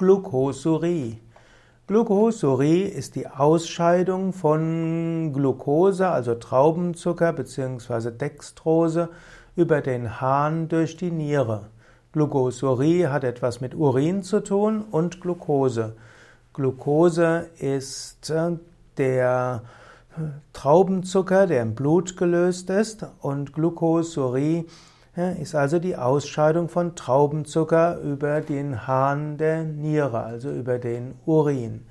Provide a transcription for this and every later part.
Glucosurie. Glucosurie ist die Ausscheidung von Glucose, also Traubenzucker bzw. Dextrose, über den Harn durch die Niere. Glucosurie hat etwas mit Urin zu tun und Glucose. Glucose ist äh, der Traubenzucker, der im Blut gelöst ist, und Glucosurie ist also die Ausscheidung von Traubenzucker über den Hahn der Niere, also über den Urin.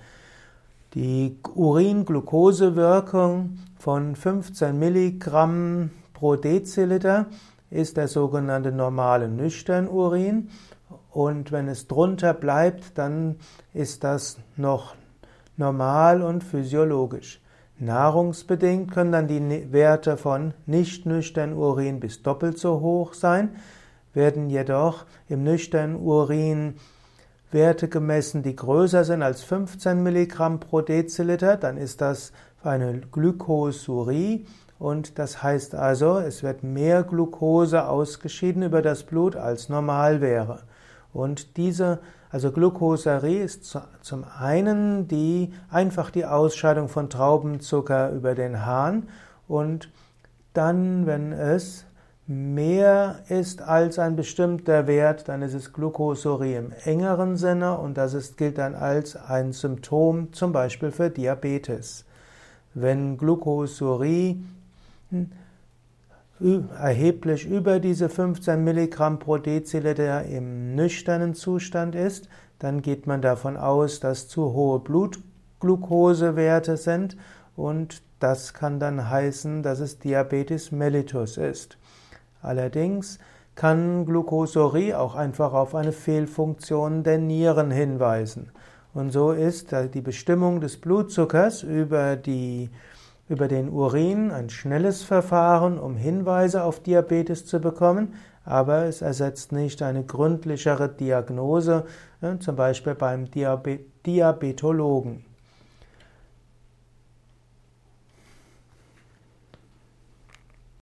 Die Urin-Glucose-Wirkung von 15 Milligramm pro Deziliter ist der sogenannte normale Nüchtern-Urin und wenn es drunter bleibt, dann ist das noch normal und physiologisch. Nahrungsbedingt können dann die Werte von nicht nüchtern Urin bis doppelt so hoch sein, werden jedoch im nüchtern Urin Werte gemessen, die größer sind als 15 Milligramm pro Deziliter, dann ist das eine Glykosurie und das heißt also, es wird mehr Glucose ausgeschieden über das Blut als normal wäre. Und diese also Glucosarie ist zum einen die, einfach die Ausscheidung von Traubenzucker über den Hahn und dann, wenn es mehr ist als ein bestimmter Wert, dann ist es Glucosurie im engeren Sinne und das ist, gilt dann als ein Symptom zum Beispiel für Diabetes. Wenn Glucosurie erheblich über diese 15 Milligramm pro Deziliter im nüchternen Zustand ist, dann geht man davon aus, dass zu hohe Blutglukosewerte sind und das kann dann heißen, dass es Diabetes mellitus ist. Allerdings kann Glucosurie auch einfach auf eine Fehlfunktion der Nieren hinweisen. Und so ist die Bestimmung des Blutzuckers über die über den Urin ein schnelles Verfahren, um Hinweise auf Diabetes zu bekommen, aber es ersetzt nicht eine gründlichere Diagnose, zum Beispiel beim Diabetologen.